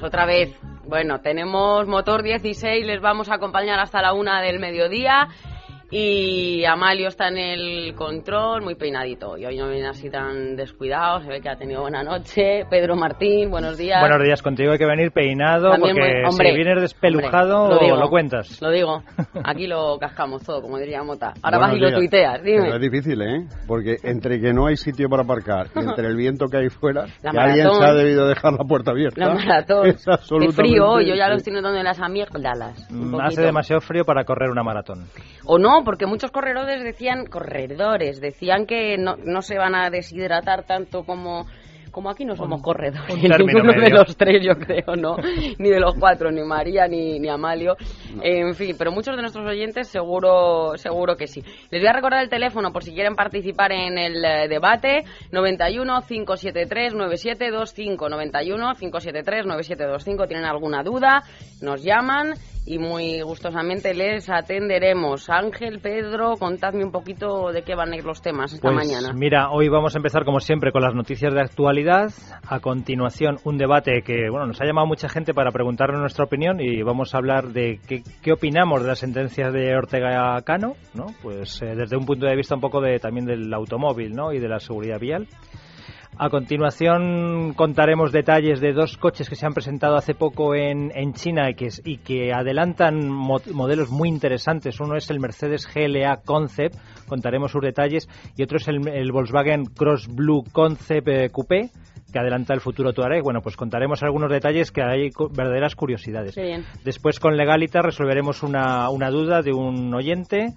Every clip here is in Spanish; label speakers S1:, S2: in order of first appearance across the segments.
S1: Otra vez. Bueno, tenemos motor 16, les vamos a acompañar hasta la una del mediodía. Y Amalio está en el control, muy peinadito. Y hoy no viene así tan descuidado, se ve que ha tenido buena noche. Pedro Martín, buenos días.
S2: Buenos días, contigo hay que venir peinado
S1: También
S2: porque
S1: muy- hombre,
S2: si vienes despelujado
S1: hombre, lo digo.
S2: lo cuentas.
S1: Lo digo, aquí lo cascamos todo, como diría Mota. Ahora
S3: Buenos
S1: vas y lo
S3: días.
S1: tuiteas,
S3: Pero
S1: dime.
S3: es difícil, ¿eh? Porque entre que no hay sitio para aparcar y entre el viento que hay fuera,
S1: La
S3: que alguien se ha debido dejar la puerta abierta.
S1: La maratón.
S3: Es
S1: De
S3: absolutamente...
S1: frío, yo ya lo estoy notando en las amígdalas.
S2: Hace demasiado frío para correr una maratón.
S1: O no, porque muchos corredores decían, corredores, decían que no, no se van a deshidratar tanto como... Como aquí no somos corredores,
S2: un
S1: ninguno de los tres yo creo, ¿no? Ni de los cuatro, ni María ni, ni Amalio. En fin, pero muchos de nuestros oyentes seguro seguro que sí. Les voy a recordar el teléfono por si quieren participar en el eh, debate. 91 573 9725. 91 573 9725. ¿Tienen alguna duda? Nos llaman y muy gustosamente les atenderemos. Ángel, Pedro, contadme un poquito de qué van a ir los temas esta
S2: Pues
S1: mañana.
S2: mira, hoy vamos a empezar como siempre con las noticias de actualidad. A continuación, un debate que bueno nos ha llamado mucha gente para preguntarnos nuestra opinión y vamos a hablar de qué, qué opinamos de las sentencias de Ortega Cano, ¿no? Pues eh, desde un punto de vista un poco de también del automóvil, ¿no? Y de la seguridad vial. A continuación contaremos detalles de dos coches que se han presentado hace poco en, en China y que, y que adelantan mo- modelos muy interesantes. Uno es el Mercedes GLA Concept, contaremos sus detalles, y otro es el, el Volkswagen Cross Blue Concept eh, Coupé, que adelanta el futuro Touareg. Bueno, pues contaremos algunos detalles que hay verdaderas curiosidades.
S1: Bien.
S2: Después con Legalita resolveremos una, una duda de un oyente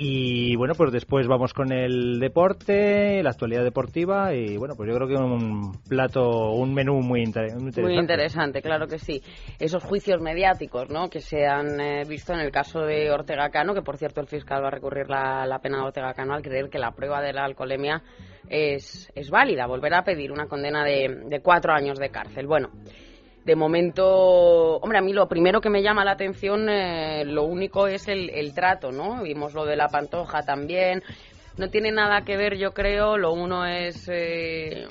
S2: y bueno, pues después vamos con el deporte, la actualidad deportiva y bueno, pues yo creo que un plato, un menú muy, inter- muy interesante.
S1: Muy interesante, claro que sí. Esos juicios mediáticos ¿no? que se han eh, visto en el caso de Ortega Cano, que por cierto el fiscal va a recurrir la, la pena de Ortega Cano al creer que la prueba de la alcoholemia es, es válida. Volverá a pedir una condena de, de cuatro años de cárcel. Bueno. De momento, hombre, a mí lo primero que me llama la atención, eh, lo único es el, el trato, ¿no? Vimos lo de la pantoja también. No tiene nada que ver, yo creo. Lo uno es eh,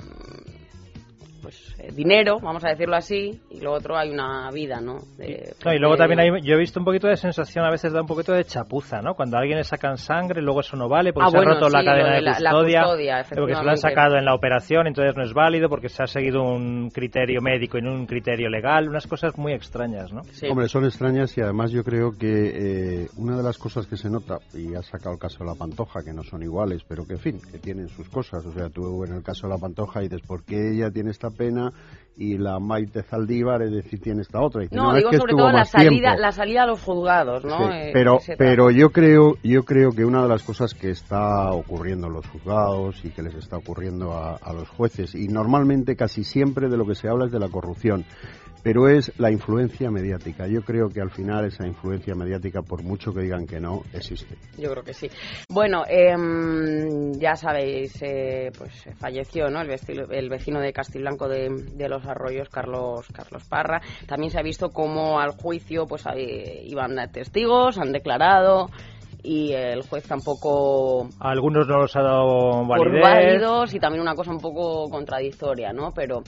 S1: pues eh, dinero, vamos a decirlo así, y lo otro hay una vida, ¿no? De-
S2: No, y luego
S1: de-
S2: también hay, yo he visto un poquito de sensación, a veces da un poquito de chapuza, ¿no? Cuando a alguien le sacan sangre, luego eso no vale porque
S1: Ah,
S2: se
S1: bueno,
S2: ha roto la cadena
S1: de
S2: de
S1: la- la
S2: custodia, porque se lo han sacado en la operación, entonces no es válido porque se ha seguido un criterio médico y no un criterio legal, unas cosas muy extrañas, ¿no?
S1: Sí.
S3: Hombre, son extrañas y además yo creo que eh, una de las cosas que se nota, y has sacado el caso de la Pantoja, que no son iguales, pero que en fin, que tienen sus cosas. O sea, tú en el caso de la Pantoja dices, ¿por qué ella tiene esta pena y la Maite Zaldívar, es decir, tiene esta otra? Y
S1: no,
S3: es
S1: digo
S3: que
S1: sobre todo la salida,
S3: tiempo".
S1: la salida a los juzgados, ¿no?
S3: Sí,
S1: Eh,
S3: pero pero yo creo yo creo que una de las cosas que está ocurriendo en los juzgados y que les está ocurriendo a, a los jueces y normalmente casi siempre de lo que se habla es de la corrupción pero es la influencia mediática. Yo creo que al final esa influencia mediática, por mucho que digan que no, existe.
S1: Yo creo que sí. Bueno, em, ya sabéis, eh, pues eh, falleció, ¿no? El, vecino, el vecino de Castiblanco de, de los Arroyos, Carlos Carlos Parra. También se ha visto cómo al juicio, pues ahí iban testigos, han declarado y el juez tampoco
S2: A algunos no los ha dado
S1: por válidos y también una cosa un poco contradictoria, ¿no? Pero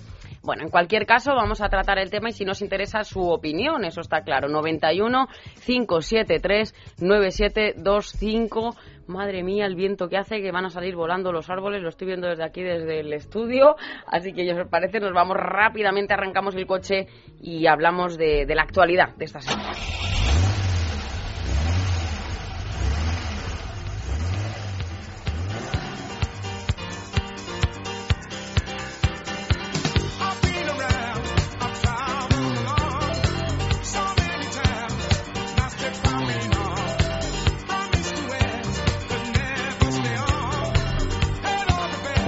S1: Bueno, en cualquier caso, vamos a tratar el tema y si nos interesa su opinión, eso está claro. 91 573 9725. Madre mía, el viento que hace, que van a salir volando los árboles. Lo estoy viendo desde aquí, desde el estudio. Así que, os parece, nos vamos rápidamente, arrancamos el coche y hablamos de, de la actualidad de esta semana.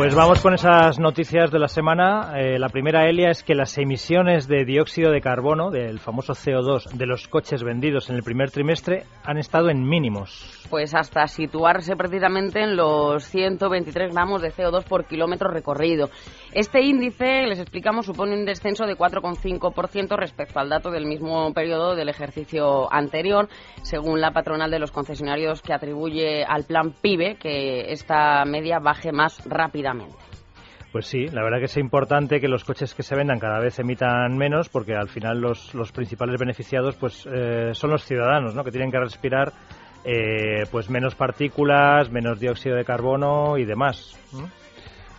S2: Pues vamos con esas noticias de la semana. Eh, la primera, Elia, es que las emisiones de dióxido de carbono, del famoso CO2, de los coches vendidos en el primer trimestre han estado en mínimos
S1: pues hasta situarse precisamente en los 123 gramos de CO2 por kilómetro recorrido. Este índice, les explicamos, supone un descenso de 4,5% respecto al dato del mismo periodo del ejercicio anterior, según la patronal de los concesionarios que atribuye al plan PIBE que esta media baje más rápidamente.
S2: Pues sí, la verdad que es importante que los coches que se vendan cada vez emitan menos, porque al final los, los principales beneficiados pues eh, son los ciudadanos, ¿no? que tienen que respirar eh, pues menos partículas, menos dióxido de carbono y demás.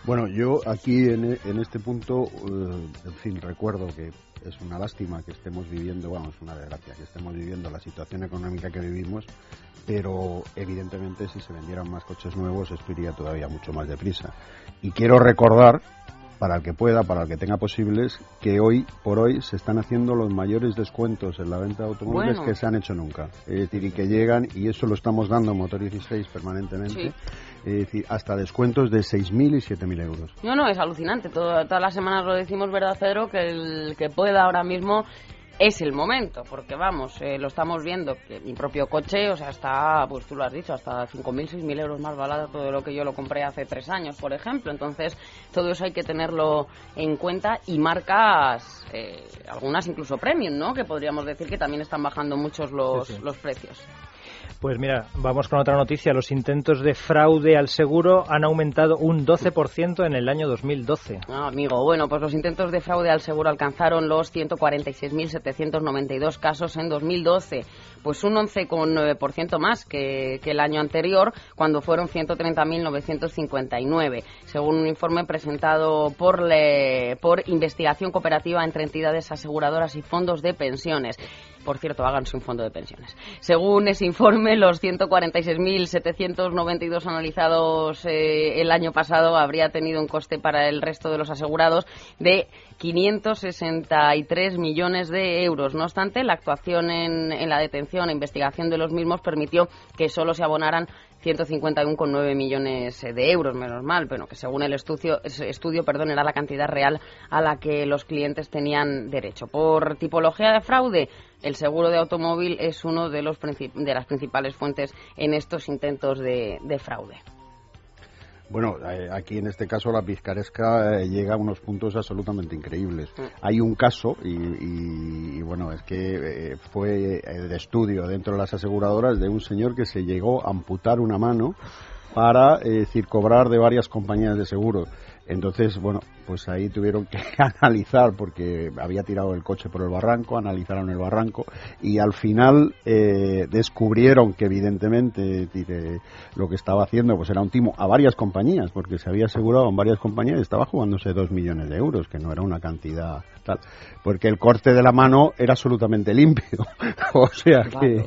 S3: Bueno, yo aquí en, en este punto, eh, en fin, recuerdo que es una lástima que estemos viviendo, vamos, una desgracia, que estemos viviendo la situación económica que vivimos, pero evidentemente si se vendieran más coches nuevos esto iría todavía mucho más deprisa. Y quiero recordar para el que pueda, para el que tenga posibles, que hoy por hoy se están haciendo los mayores descuentos en la venta de automóviles que se han hecho nunca. Es decir, y que llegan, y eso lo estamos dando en Motor 16 permanentemente, es decir, hasta descuentos de 6.000 y 7.000 euros.
S1: No, no, es alucinante. todas las semanas lo decimos, ¿verdad, Pedro? Que el que pueda ahora mismo es el momento, porque vamos, eh, lo estamos viendo, que mi propio coche, o sea, está, pues tú lo has dicho, hasta 5.000, 6.000 euros más barato de lo que yo lo compré hace tres años, por ejemplo. Entonces, todo eso hay que tenerlo en cuenta y marcas, eh, algunas incluso premium, ¿no? Que podríamos decir que también están bajando muchos los, los precios.
S2: Pues mira, vamos con otra noticia. Los intentos de fraude al seguro han aumentado un 12% en el año 2012.
S1: Ah, amigo, bueno, pues los intentos de fraude al seguro alcanzaron los 146.792 casos en 2012, pues un 11,9% más que, el año anterior, cuando fueron 130.959, según un informe presentado por, le, por Investigación Cooperativa entre entidades aseguradoras y fondos de pensiones por cierto, háganse un fondo de pensiones. Según ese informe, los 146.792 analizados eh, el año pasado habría tenido un coste para el resto de los asegurados de 563 millones de euros. No obstante, la actuación en, en la detención e investigación de los mismos permitió que solo se abonaran 151,9 millones de euros, menos mal, pero que según el estudio, estudio perdón, era la cantidad real a la que los clientes tenían derecho. Por tipología de fraude, el seguro de automóvil es uno de, los de las principales fuentes en estos intentos de fraude.
S3: Bueno, eh, aquí en este caso la pizcaresca eh, llega a unos puntos absolutamente increíbles. Mm. Hay un caso, y, bueno, es que eh, fue de estudio dentro de las aseguradoras de un señor que se llegó a amputar una mano para decir, cobrar de varias compañías de seguro. Entonces, bueno, pues ahí tuvieron que analizar porque había tirado el coche por el barranco, analizaron el barranco y al final eh, descubrieron que evidentemente lo que estaba haciendo pues era un timo a varias compañías porque se había asegurado en varias compañías y estaba jugándose dos millones de euros que no era una cantidad tal porque el corte de la mano era absolutamente limpio. O sea que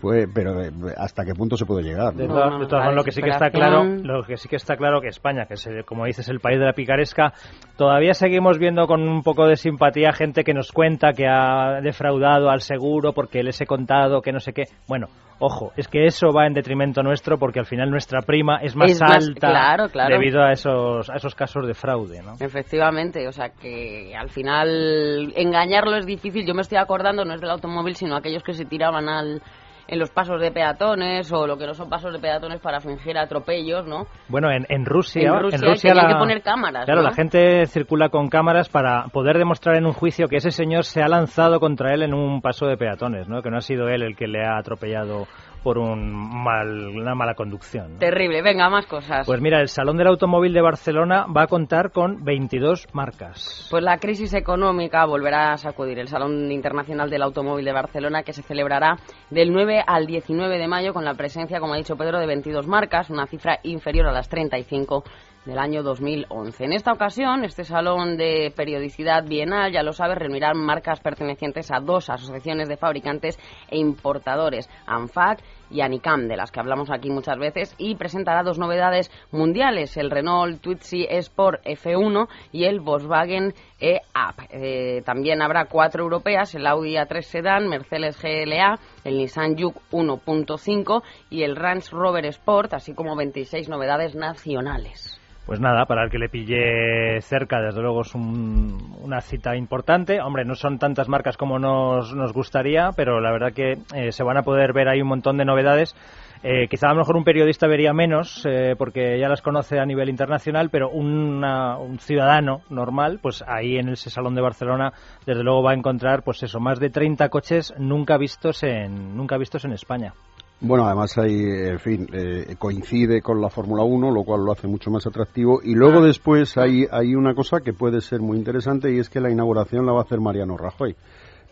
S3: pues pero eh, hasta qué punto se puede llegar
S2: de, todas lo que sí que está claro lo que sí que está claro que España que es como dices el país de la picaresca todavía seguimos viendo con un poco de simpatía gente que nos cuenta que ha defraudado al seguro porque les he contado que no sé qué. Bueno, ojo, es que eso va en detrimento nuestro porque al final nuestra prima es más alta debido a esos, a esos casos de fraude, ¿no?
S1: Efectivamente, o sea que al final engañarlo es difícil. Yo me estoy acordando, no es del automóvil, sino aquellos que se tiraban al en los pasos de peatones o lo que no son pasos de peatones para fingir atropellos, ¿no?
S2: Bueno, en, en Rusia, en
S1: Rusia, hay que poner cámaras.
S2: Claro, la gente circula con cámaras para poder demostrar en un juicio que ese señor se ha lanzado contra él en un paso de peatones, ¿no? Que no ha sido él el que le ha atropellado por un mal, una mala conducción.
S1: Terrible. Venga, más cosas.
S2: Pues mira, el Salón del Automóvil de Barcelona va a contar con 22 marcas.
S1: Pues la crisis económica volverá a sacudir el Salón Internacional del Automóvil de Barcelona, que se celebrará del 9 al 19 de mayo con la presencia, como ha dicho Pedro, de 22 marcas, una cifra inferior a las 35 del año 2011. En esta ocasión, este salón de periodicidad bienal, ya lo sabe, reunirá marcas pertenecientes a dos asociaciones de fabricantes e importadores, ANFAC y Anicam, de las que hablamos aquí muchas veces, y presentará dos novedades mundiales, el Renault Twizy Sport F1 y el Volkswagen E-Up. Eh, también habrá cuatro europeas, el Audi A3 Sedan, Mercedes GLA, el Nissan Juke 1.5 y el Range Rover Sport, así como 26 novedades nacionales.
S2: Pues nada, para el que le pille cerca, desde luego es una cita importante. Hombre, no son tantas marcas como nos, nos gustaría, pero la verdad que eh, se van a poder ver ahí un montón de novedades. Eh, quizá a lo mejor un periodista vería menos, eh, porque ya las conoce a nivel internacional, pero un ciudadano normal, pues ahí en ese salón de Barcelona, desde luego va a encontrar, pues eso, más de 30 coches nunca vistos en, nunca vistos en España.
S3: Bueno, además hay, en fin, eh, coincide con la Fórmula 1, lo cual lo hace mucho más atractivo. Y luego ah. después hay, hay una cosa que puede ser muy interesante y es que la inauguración la va a hacer Mariano Rajoy.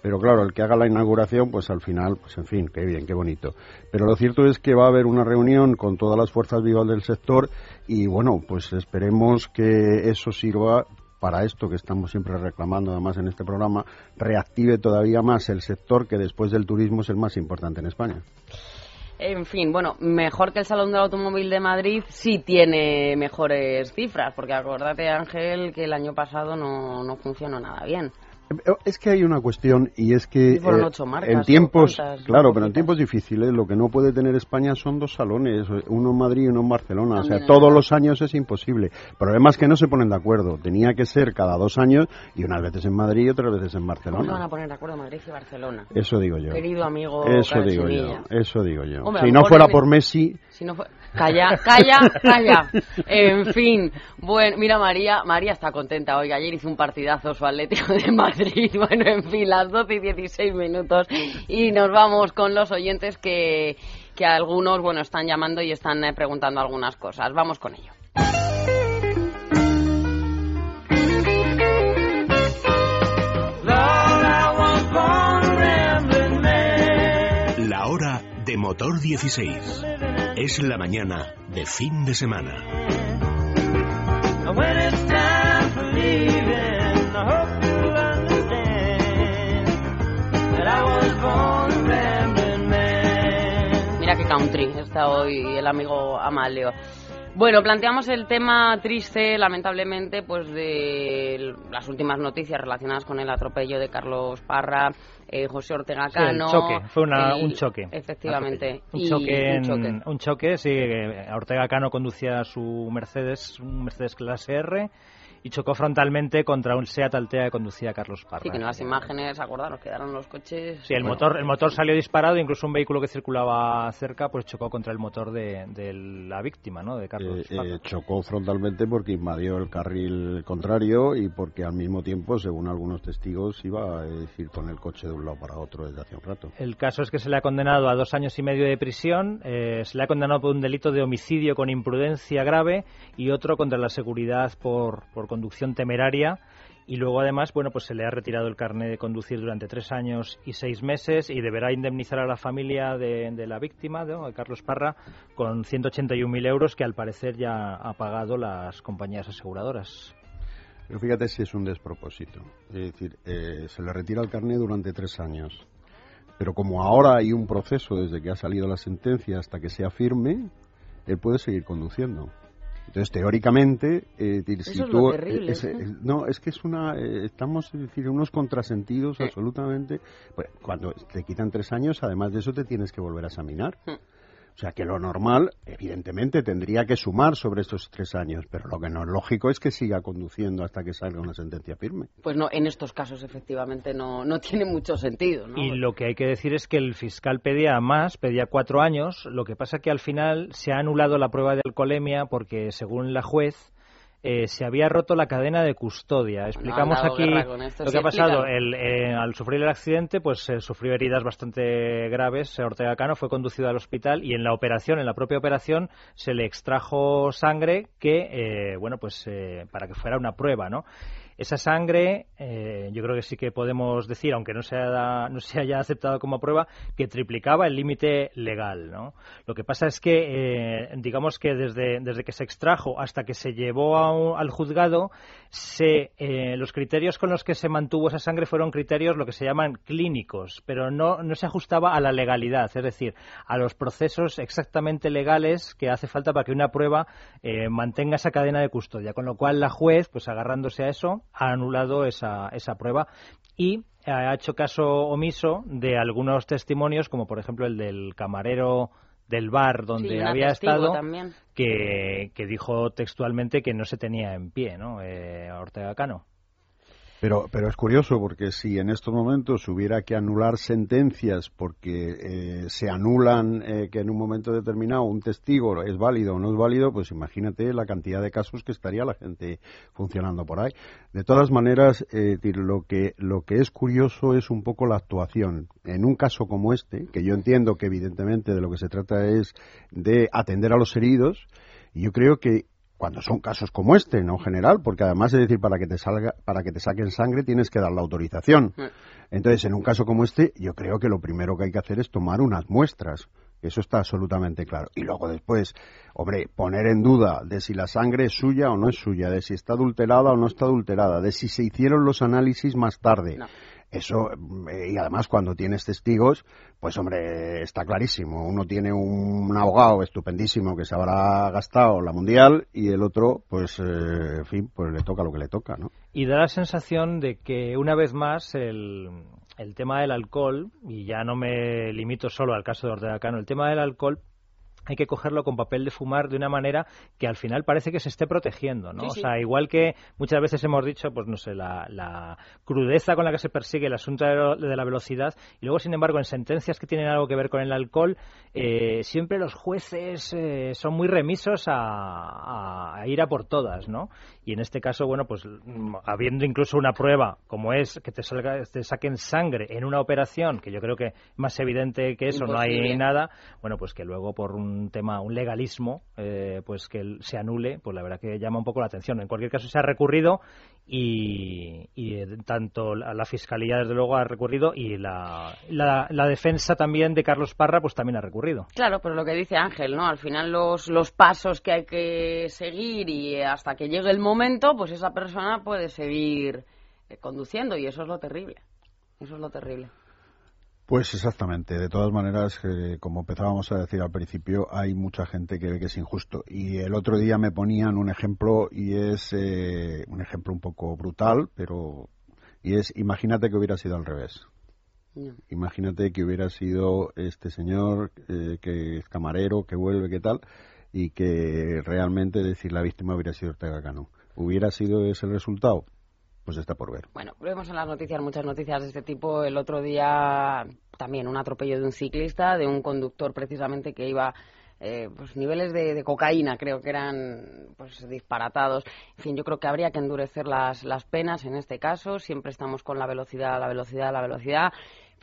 S3: Pero claro, el que haga la inauguración, pues al final, pues en fin, qué bien, qué bonito. Pero lo cierto es que va a haber una reunión con todas las fuerzas vivas del sector y bueno, pues esperemos que eso sirva para esto que estamos siempre reclamando, además en este programa, reactive todavía más el sector que después del turismo es el más importante en España.
S1: En fin, bueno, mejor que el Salón del Automóvil de Madrid sí tiene mejores cifras, porque acordate, Ángel, que el año pasado no, no funcionó nada bien.
S3: Es que hay una cuestión y es que eh, en tiempos, claro, pero en tiempos difíciles lo que no puede tener España son dos salones, uno en Madrid y uno en Barcelona. o sea, todos los años es imposible. El problema es que no se ponen de acuerdo. Tenía que ser cada dos años y unas veces en Madrid y otras veces en Barcelona. ¿Cómo
S1: van a poner de acuerdo Madrid y Barcelona?
S3: Eso digo yo.
S1: Querido amigo.
S3: Eso digo yo. Eso digo yo. si no fuera por Messi.
S1: Si no Calla, calla, calla. En fin, bueno, mira María, María está contenta hoy. Ayer hizo un partidazo su Atlético de Madrid. Bueno, en fin, las 12 y 16 minutos y nos vamos con los oyentes que, que algunos, bueno, están llamando y están eh, preguntando algunas cosas. Vamos con ello.
S4: La hora de motor 16. Es la mañana de fin de semana.
S1: Mira qué country está hoy el amigo Amalio. Bueno, planteamos el tema triste, lamentablemente, pues de las últimas noticias relacionadas con el atropello de Carlos Parra, eh, José Ortega Cano.
S2: Sí, choque, fue un choque.
S1: Efectivamente.
S2: Un choque, un choque, sí. Ortega Cano conducía su Mercedes, un Mercedes clase R y chocó frontalmente contra un Seat Altea que conducía Carlos Parra.
S1: Sí, que en las imágenes, acordaros, quedaron los coches...
S2: Sí, el, motor, el motor salió disparado, incluso un vehículo que circulaba cerca pues chocó contra el motor de, la víctima, ¿no?, de Carlos eh,
S3: Parra. Eh, chocó frontalmente porque invadió el carril contrario y porque al mismo tiempo, según algunos testigos, iba a decir con el coche de un lado para otro desde hace un rato.
S2: El caso es que se le ha condenado a dos años y medio de prisión, eh, se le ha condenado por un delito de homicidio con imprudencia grave y otro contra la seguridad por, por conducción temeraria y luego además bueno pues se le ha retirado el carnet de conducir durante tres años y seis meses y deberá indemnizar a la familia de, la víctima de Carlos Parra con 181.000 euros que al parecer ya ha pagado las compañías aseguradoras.
S3: Pero fíjate si es un despropósito. Es decir, eh, se le retira el carnet durante tres años. Pero como ahora hay un proceso desde que ha salido la sentencia hasta que sea firme, él puede seguir conduciendo. Entonces, teóricamente, eh,
S1: si tú, terrible,
S3: no, es que es una, eh, estamos, es decir, unos contrasentidos absolutamente. Pues, cuando te quitan tres años, además de eso, te tienes que volver a examinar. O sea que lo normal, evidentemente, tendría que sumar sobre estos tres años, pero lo que no es lógico es que siga conduciendo hasta que salga una sentencia firme.
S1: Pues no, en estos casos efectivamente no, no tiene mucho sentido.
S2: Y lo que hay que decir es que el fiscal pedía más, pedía cuatro años, lo que pasa que al final se ha anulado la prueba de alcoholemia porque, según la juez, eh, se había roto la cadena de custodia. Explicamos aquí lo que ha pasado. Eh, al sufrir el accidente, pues sufrió heridas bastante graves. Ortega Cano fue conducido al hospital y en la operación, en la propia operación, se le extrajo sangre que, bueno, pues para que fuera una prueba, ¿no? Esa sangre, eh, yo creo que sí que podemos decir, aunque no se, haya, no se haya aceptado como prueba, que triplicaba el límite legal. ¿no? Lo que pasa es que, eh, digamos que desde, desde que se extrajo hasta que se llevó al juzgado, se, eh, los criterios con los que se mantuvo esa sangre fueron criterios lo que se llaman clínicos, pero no, no se ajustaba a la legalidad, es decir, a los procesos exactamente legales que hace falta para que una prueba mantenga esa cadena de custodia. Con lo cual la juez, pues agarrándose a eso, ha anulado esa, esa prueba y ha hecho caso omiso de algunos testimonios, como por ejemplo el del camarero del bar donde había estado, que, que, dijo textualmente que no se tenía en pie, ¿no? Eh, Ortega Cano.
S3: Pero, pero es curioso porque si en estos momentos hubiera que anular sentencias porque eh, se anulan eh, que en un momento determinado un testigo es válido o no es válido, pues imagínate la cantidad de casos que estaría la gente funcionando por ahí. De todas maneras, eh, lo que lo que es curioso es un poco la actuación. En un caso como este, que yo entiendo que evidentemente de lo que se trata es de atender a los heridos, yo creo que cuando son casos como este, no general, porque además es decir, para que te salga, para que te saquen sangre tienes que dar la autorización. Entonces, en un caso como este, yo creo que lo primero que hay que hacer es tomar unas muestras. Eso está absolutamente claro. Y luego después, hombre, poner en duda de si la sangre es suya o no es suya, de si está adulterada o no está adulterada, de si se hicieron los análisis más tarde. Eso, eh, y además cuando tienes testigos, pues hombre, está clarísimo. Uno tiene un, abogado estupendísimo que se habrá gastado la mundial y el otro, pues, eh, en fin, pues le toca lo que le toca, ¿no?
S2: Y da la sensación de que una vez más el, el tema del alcohol, y ya no me limito solo al caso de Ortega Cano, el tema del alcohol hay que cogerlo con papel de fumar de una manera que al final parece que se esté protegiendo, ¿no? o sea, igual que muchas veces hemos dicho, pues no sé, la, crudeza con la que se persigue el asunto de, la velocidad y luego, sin embargo, en sentencias que tienen algo que ver con el alcohol, eh, siempre los jueces eh, son muy remisos a, ir a por todas, ¿no? Y en este caso, bueno, pues mm, habiendo incluso una prueba como es que te, salga, te saquen sangre en una operación, que yo creo que más evidente que eso no hay nada, bueno, pues que luego por un tema, un legalismo, eh, pues que se anule, pues la verdad que llama un poco la atención. En cualquier caso se ha recurrido y, eh, tanto la, la, Fiscalía desde luego ha recurrido y la, la, defensa también de Carlos Parra pues también ha recurrido.
S1: Claro, pero lo que dice Ángel, ¿no? Al final los, los pasos que hay que seguir y hasta que llegue el momento, pues esa persona puede seguir eh, conduciendo y eso es lo terrible. Eso es lo terrible.
S3: Pues exactamente. De todas maneras, eh, como empezábamos a decir al principio, hay mucha gente que ve que es injusto. Y el otro día me ponían un ejemplo y es eh, un ejemplo un poco brutal, pero y es imagínate que hubiera sido al revés. Imagínate que hubiera sido este señor eh, que es camarero, que vuelve, que tal, y que realmente decir la víctima hubiera sido Ortega Cano. ¿Hubiera sido ese el resultado? pues está por ver.
S1: Bueno, vemos en las noticias muchas noticias de este tipo. El otro día también un atropello de un ciclista, de un conductor precisamente que iba eh, pues niveles de, de, cocaína creo que eran pues disparatados. En fin, yo creo que habría que endurecer las, las penas en este caso. Siempre estamos con la velocidad, la velocidad, la velocidad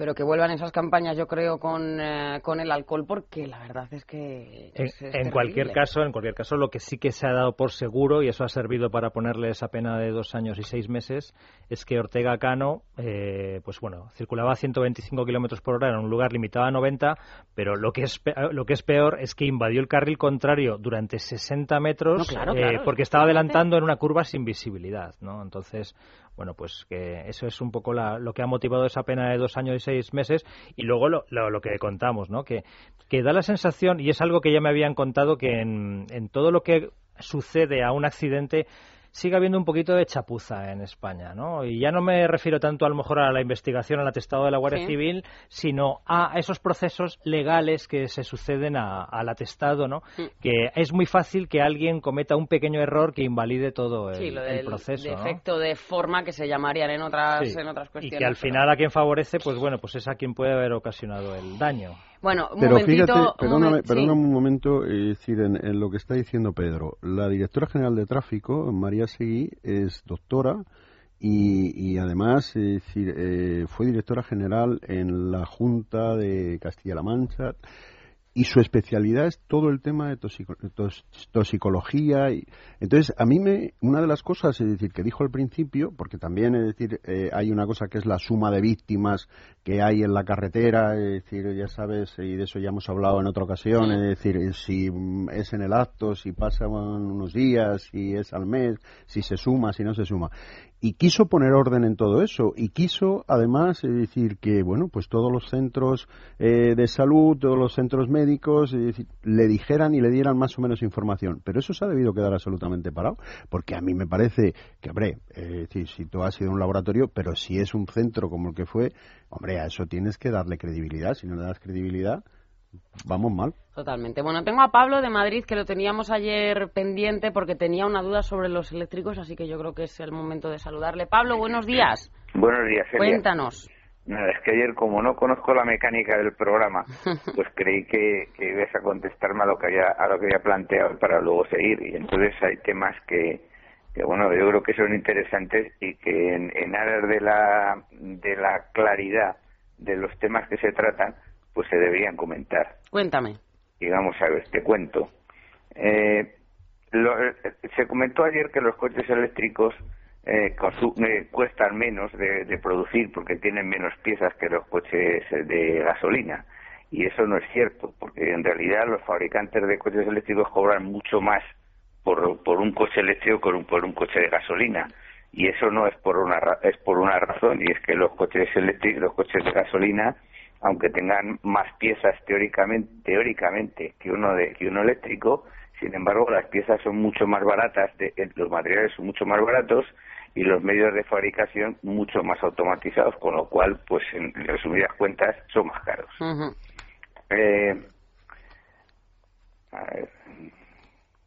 S1: pero que vuelvan esas campañas, yo creo, con, eh, con el alcohol, porque la verdad es que.
S2: en, cualquier caso, en cualquier caso, lo que sí que se ha dado por seguro, y eso ha servido para ponerle esa pena de dos años y seis meses, es que Ortega Cano, eh, pues bueno, circulaba a 125 kilómetros por hora en un lugar limitado a 90, pero lo que, es, lo que es peor es que invadió el carril contrario durante 60 metros eh, porque estaba adelantando en una curva sin visibilidad, ¿no? Entonces, bueno, pues que eso es un poco lo que ha motivado esa pena de dos años y seis meses y luego lo, lo, que contamos, ¿no? Que, da la sensación, y es algo que ya me habían contado, que en todo lo que sucede a un accidente sigue habiendo un poquito de chapuza en España, ¿no? Y ya no me refiero tanto a lo mejor a la investigación, al atestado de la Guardia Civil, sino a esos procesos legales que se suceden al atestado, ¿no? Que es muy fácil que alguien cometa un pequeño error que invalide todo el, sí, lo del, proceso.
S1: Defecto de forma que se llamarían en otras, en otras cuestiones.
S2: Y que al final a quien favorece, pues bueno, pues es a quien puede haber ocasionado el daño.
S1: Bueno, un
S3: Pero
S1: momentito...
S3: fíjate, perdóname,
S1: momen- sí.
S3: perdóname un momento, decir, en, en lo que está diciendo Pedro. La directora general de tráfico, María Seguí, es doctora y, y además es decir, eh, fue directora general en la Junta de Castilla-La Mancha y su especialidad es todo el tema de toxico- tos- toxicología. Y, entonces, a mí me, una de las cosas, es decir, que dijo al principio, porque también, es decir, eh, hay una cosa que es la suma de víctimas que hay en la carretera, es decir, ya sabes, y de eso ya hemos hablado en otra ocasión, es decir, eh, si es en el acto, si pasan unos días, si es al mes, si se suma, si no se suma y quiso poner orden en todo eso y quiso además decir que bueno pues todos los centros eh, de salud todos los centros médicos decir, le dijeran y le dieran más o menos información. Pero eso se ha debido quedar absolutamente parado porque a mí me parece que hombre eh, decir, si tú has sido un laboratorio pero si es un centro como el que fue hombre a eso tienes que darle credibilidad. Si no le das credibilidad vamos mal
S1: Totalmente. Bueno, tengo a Pablo de Madrid que lo teníamos ayer pendiente porque tenía una duda sobre los eléctricos, así que yo creo que es el momento de saludarle. Pablo, buenos días.
S5: Buenos días, Celia.
S1: Cuéntanos.
S5: Nada, es que ayer, como no conozco la mecánica del programa, pues creí que, que ibas a contestarme a lo que había, a lo que había planteado para luego seguir. Y entonces hay temas que, que bueno, yo creo que son interesantes y que en, en aras de la, de la claridad de los temas que se tratan, pues se deberían comentar.
S1: Cuéntame.
S5: Y vamos a ver, te cuento. Eh, lo- eh, se comentó ayer que los coches eléctricos eh, eh, cuestan menos de, de producir porque tienen menos piezas que los coches eh, de gasolina. Y eso no es cierto, porque en realidad los fabricantes de coches eléctricos cobran mucho más por, por un coche eléctrico que por un, coche de gasolina. Y eso no es por una es por una razón y es que los coches eléctricos, los coches de gasolina, aunque tengan más piezas teóricamente teóricamente que uno de que uno eléctrico, sin embargo las piezas son mucho más baratas, de, eh, los materiales son mucho más baratos y los medios de fabricación mucho más automatizados, con lo cual, pues en resumidas cuentas, son más caros. Eh, a ver.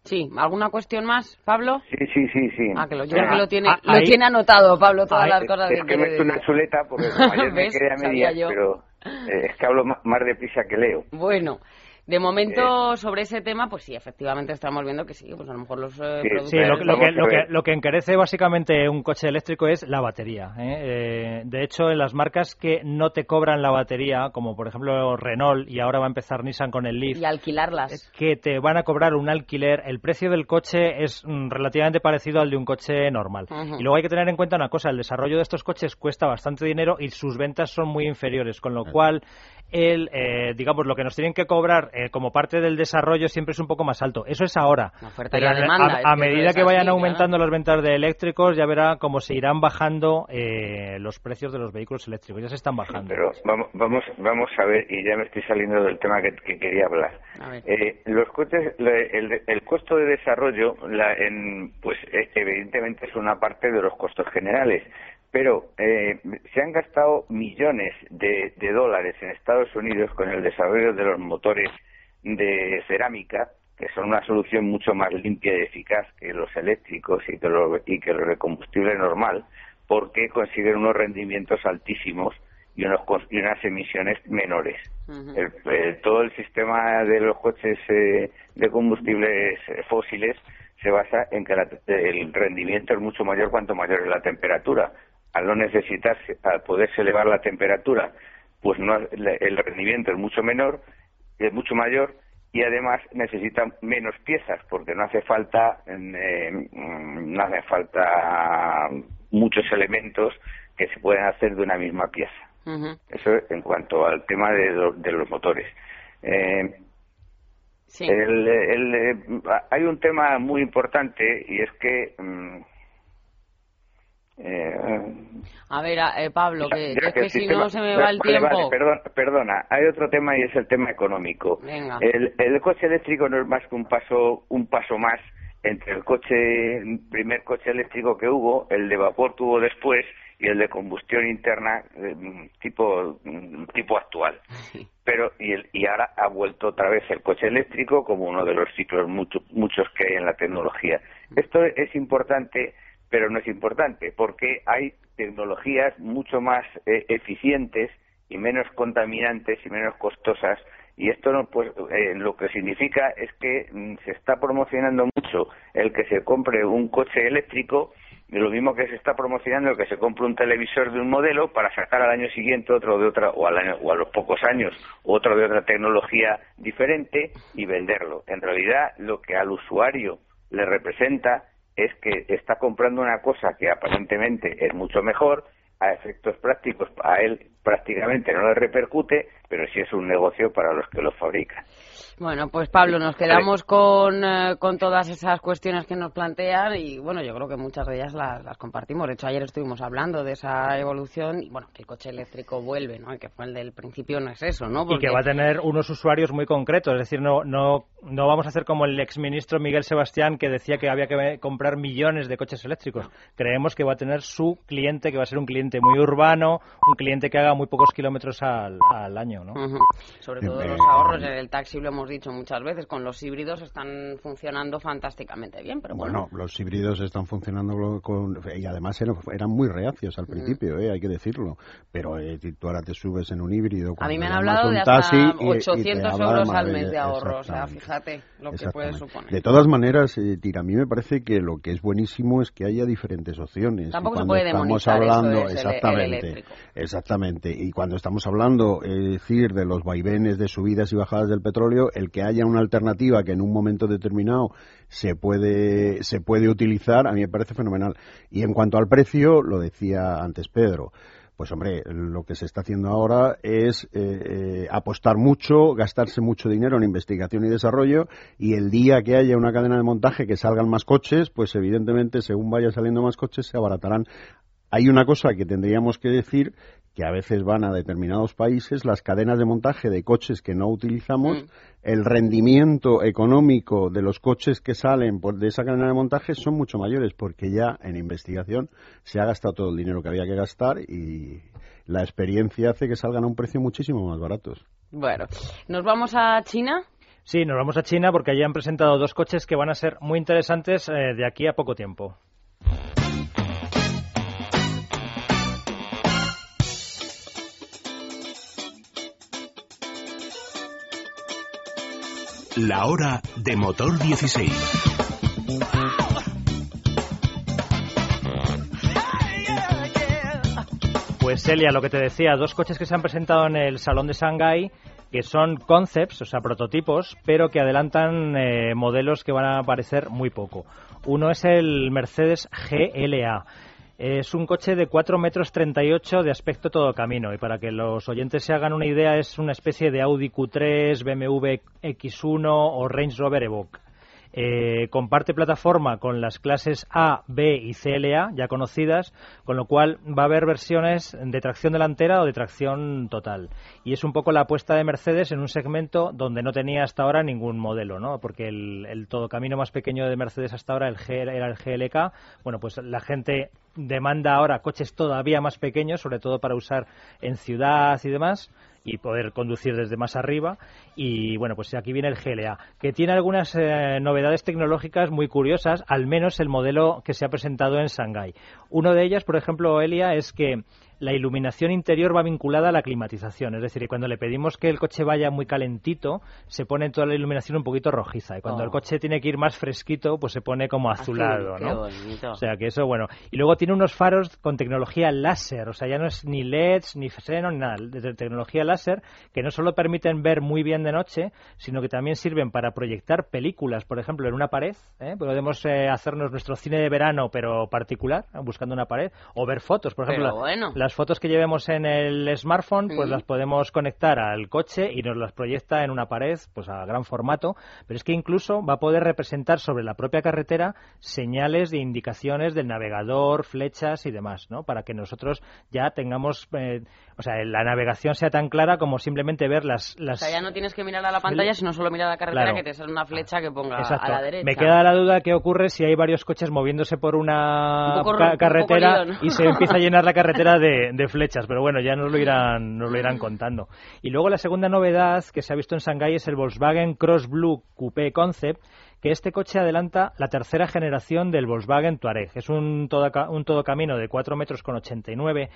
S1: Sí, ¿alguna cuestión más, Pablo?
S5: Sí, sí, sí, sí.
S1: Ah, que lo, yo creo que lo tiene,
S2: ah,
S1: lo
S2: ahí-
S1: tiene anotado, Pablo, todas
S2: ahí-
S1: las cosas
S5: es
S1: que
S5: que me he hecho una chuleta porque como ayer me quedé a medias, pero es que hablo ma- más deprisa que leo.
S1: Bueno, de
S5: Eh.
S1: momento sobre ese tema, pues sí, efectivamente estamos viendo que sí, pues a lo mejor los eh,
S5: Sí,
S1: productores...
S2: Sí, lo, que- lo que,
S5: a
S2: lo, que,
S5: ver.
S2: lo que encarece básicamente un coche eléctrico es la batería. ¿eh? Eh, de hecho, en las marcas que no te cobran la batería, como por ejemplo Renault y ahora va a empezar Nissan con el Leaf,
S1: Y alquilarlas.
S2: que te van a cobrar un alquiler, el precio del coche es mm, relativamente parecido al de un coche normal. Y luego hay que tener en cuenta una cosa, el desarrollo de estos coches cuesta bastante dinero y sus ventas son muy inferiores, con lo cual el, eh, digamos, lo que nos tienen que cobrar eh, como parte del desarrollo siempre es un poco más alto. Eso es ahora. Pero
S1: la
S2: a-
S1: demanda,
S2: a,
S1: es
S2: a
S1: que
S2: medida que vayan
S1: así,
S2: aumentando las ventas de eléctricos, ya verá cómo se irán bajando eh, los precios de los vehículos eléctricos. Ya se están bajando.
S5: Pero vamos, vamos, vamos a ver, y ya me estoy saliendo del tema que, que quería hablar.
S1: A ver.
S5: Eh, los coches, el, el costo de desarrollo, la- en, pues eh, evidentemente es una parte de los costos generales, pero eh, se han gastado millones de, de dólares en Estados Unidos con el desarrollo de los motores de cerámica, que son una solución mucho más limpia y eficaz que los eléctricos y que los, y que los de combustible normal, porque consiguen unos rendimientos altísimos y, unos, y unas emisiones menores. El- el- todo el sistema de los coches eh, de combustibles eh, fósiles se basa en que la- el rendimiento es mucho mayor cuanto mayor es la temperatura. Al no necesitarse, al poderse elevar la temperatura, pues no, el rendimiento es mucho menor, es mucho mayor y además necesitan menos piezas porque no hace falta eh, mm, no hace falta muchos elementos que se pueden hacer de una misma pieza. Eso en cuanto al tema de, lo- de los motores. Eh,
S1: Sí.
S5: el- el, eh, hay un tema muy importante y es que mm, eh,
S1: A ver, eh, Pablo, que, es
S5: que
S1: que si
S5: sistema-
S1: no se me
S5: Vale,
S1: va el
S5: vale,
S1: tiempo.
S5: perdón- perdona, hay otro tema y es el tema económico.
S1: Venga.
S5: El, el coche eléctrico no es más que un paso, un paso más entre el coche, el primer coche eléctrico que hubo, el de vapor tuvo después y el de combustión interna eh, tipo mm, tipo actual. Pero y, el- y ahora ha vuelto otra vez el coche eléctrico como uno de los ciclos mucho- muchos que hay en la tecnología. Esto es importante, pero no es importante porque hay tecnologías mucho más eh, eficientes y menos contaminantes y menos costosas y esto no, pues eh, lo que significa es que mm, se está promocionando mucho el que se compre un coche eléctrico y lo mismo que se está promocionando el que se compre un televisor de un modelo para sacar al año siguiente otro de otra o, al año, o a los pocos años otro de otra tecnología diferente y venderlo. En realidad lo que al usuario le representa es que está comprando una cosa que aparentemente es mucho mejor, a efectos prácticos a él prácticamente no le repercute, pero sí es un negocio para los que lo fabrican.
S1: Bueno, pues Pablo, nos quedamos con, eh, con todas esas cuestiones que nos plantean y bueno, yo creo que muchas de ellas las, compartimos. De hecho, ayer estuvimos hablando de esa evolución y bueno, que el coche eléctrico vuelve, ¿no? Y que fue el del principio no es eso, ¿no?
S2: Y que va a tener unos usuarios muy concretos, es decir, no, no, no vamos a hacer como el exministro Miguel Sebastián que decía que había que comprar millones de coches eléctricos. Creemos que va a tener su cliente, que va a ser un cliente muy urbano, un cliente que haga muy pocos kilómetros al, al año, ¿no?
S1: Sobre todo los ahorros en el taxi lo hemos dicho muchas veces, con los híbridos están funcionando fantásticamente bien. Pero bueno,
S3: los híbridos están funcionando con, y además eran, muy reacios al mm. principio, eh, hay que decirlo. Pero eh, tú ahora te subes en un híbrido.
S1: A mí me han hablado de hasta 800 euros al mes de ahorro, o sea, fíjate lo que puede suponer.
S3: De todas maneras, eh, Tira, a mí me parece que lo que es buenísimo es que haya diferentes opciones.
S1: Tampoco se puede estamos hablando,
S3: exactamente, exactamente, y cuando estamos hablando, es decir, de los vaivenes de subidas y bajadas del petróleo, el que haya una alternativa que en un momento determinado se puede, se puede utilizar, a mí me parece fenomenal. Y en cuanto al precio, lo decía antes Pedro, pues hombre, lo que se está haciendo ahora es eh, eh, apostar mucho, gastarse mucho dinero en investigación y desarrollo y el día que haya una cadena de montaje que salgan más coches, pues evidentemente según vaya saliendo más coches se abaratarán. Hay una cosa que tendríamos que decir que a veces van a determinados países, las cadenas de montaje de coches que no utilizamos, mm. el rendimiento económico de los coches que salen por, de esa cadena de montaje son mucho mayores, porque ya en investigación se ha gastado todo el dinero que había que gastar y la experiencia hace que salgan a un precio muchísimo más baratos.
S1: Bueno, ¿nos vamos a China?
S2: Sí, nos vamos a China porque allí han presentado dos coches que van a ser muy interesantes eh, de aquí a poco tiempo.
S4: La hora de motor 16.
S2: Pues Celia, lo que te decía, dos coches que se han presentado en el Salón de Shanghái que son concepts, o sea, prototipos, pero que adelantan eh, modelos que van a aparecer muy poco. Uno es el Mercedes GLA. Es un coche de 4 metros 38 de aspecto todo camino y para que los oyentes se hagan una idea es una especie de Audi Q3, BMW X1 o Range Rover Evoque. Eh, comparte plataforma con las clases A, B y CLA, ya conocidas, con lo cual va a haber versiones de tracción delantera o de tracción total. Y es un poco la apuesta de Mercedes en un segmento donde no tenía hasta ahora ningún modelo, ¿no? Porque el, el todo camino más pequeño de Mercedes hasta ahora el era el GLK. Bueno, pues la gente demanda ahora coches todavía más pequeños, sobre todo para usar en ciudad y demás y poder conducir desde más arriba. Y bueno, pues aquí viene el GLA, que tiene algunas eh, novedades tecnológicas muy curiosas, al menos el modelo que se ha presentado en Shanghái. Uno de ellas, por ejemplo, Elia, es que la iluminación interior va vinculada a la climatización. Es decir, cuando le pedimos que el coche vaya muy calentito, se pone toda la iluminación un poquito rojiza. Y cuando el oh. coche tiene que ir más fresquito, pues se pone como azulado, ¿no? O sea, que eso, bueno. Y luego tiene unos faros con tecnología láser. O sea, ya no es ni LEDs, ni xenon, ni nada. De tecnología láser, que no solo permiten ver muy bien de noche, sino que también sirven para proyectar películas, por ejemplo, en una pared. ¿eh? Podemos eh, hacernos nuestro cine de verano, pero particular, buscando una pared. O ver fotos, por ejemplo. Las fotos que llevemos en el smartphone, pues las podemos conectar al coche y nos las proyecta en una pared, pues a gran formato. Pero es que incluso va a poder representar sobre la propia carretera señales de indicaciones del navegador, flechas y demás, ¿no? Para que nosotros ya tengamos, eh, o sea, la navegación sea tan clara como simplemente ver las, las...
S1: O sea, ya no tienes que mirar a la pantalla, sino solo mirar a la carretera que te sale una flecha que ponga a la derecha.
S2: Me queda la duda qué ocurre si hay varios coches moviéndose por una carretera y se empieza a llenar la carretera de de, flechas, pero bueno, ya nos lo irán, nos lo irán contando. Y luego la segunda novedad que se ha visto en Shanghái es el Volkswagen Cross Blue Coupé Concept, que este coche adelanta la tercera generación del Volkswagen Touareg. Es un todo, un todo camino de 4 metros con 89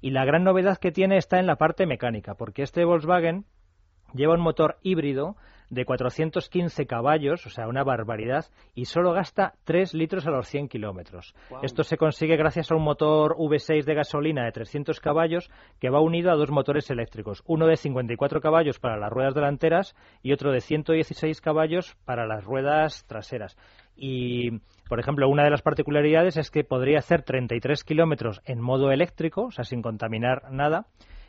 S2: y la gran novedad que tiene está en la parte mecánica, porque este Volkswagen lleva un motor híbrido de 415 caballos, o sea, una barbaridad, y solo gasta 3 litros a los 100 kilómetros. Esto se consigue gracias a un motor V6 de gasolina de 300 caballos que va unido a dos motores eléctricos, uno de 54 caballos para las ruedas delanteras y otro de 116 caballos para las ruedas traseras. Y, por ejemplo, una de las particularidades es que podría hacer 33 kilómetros en modo eléctrico, o sea, sin contaminar nada,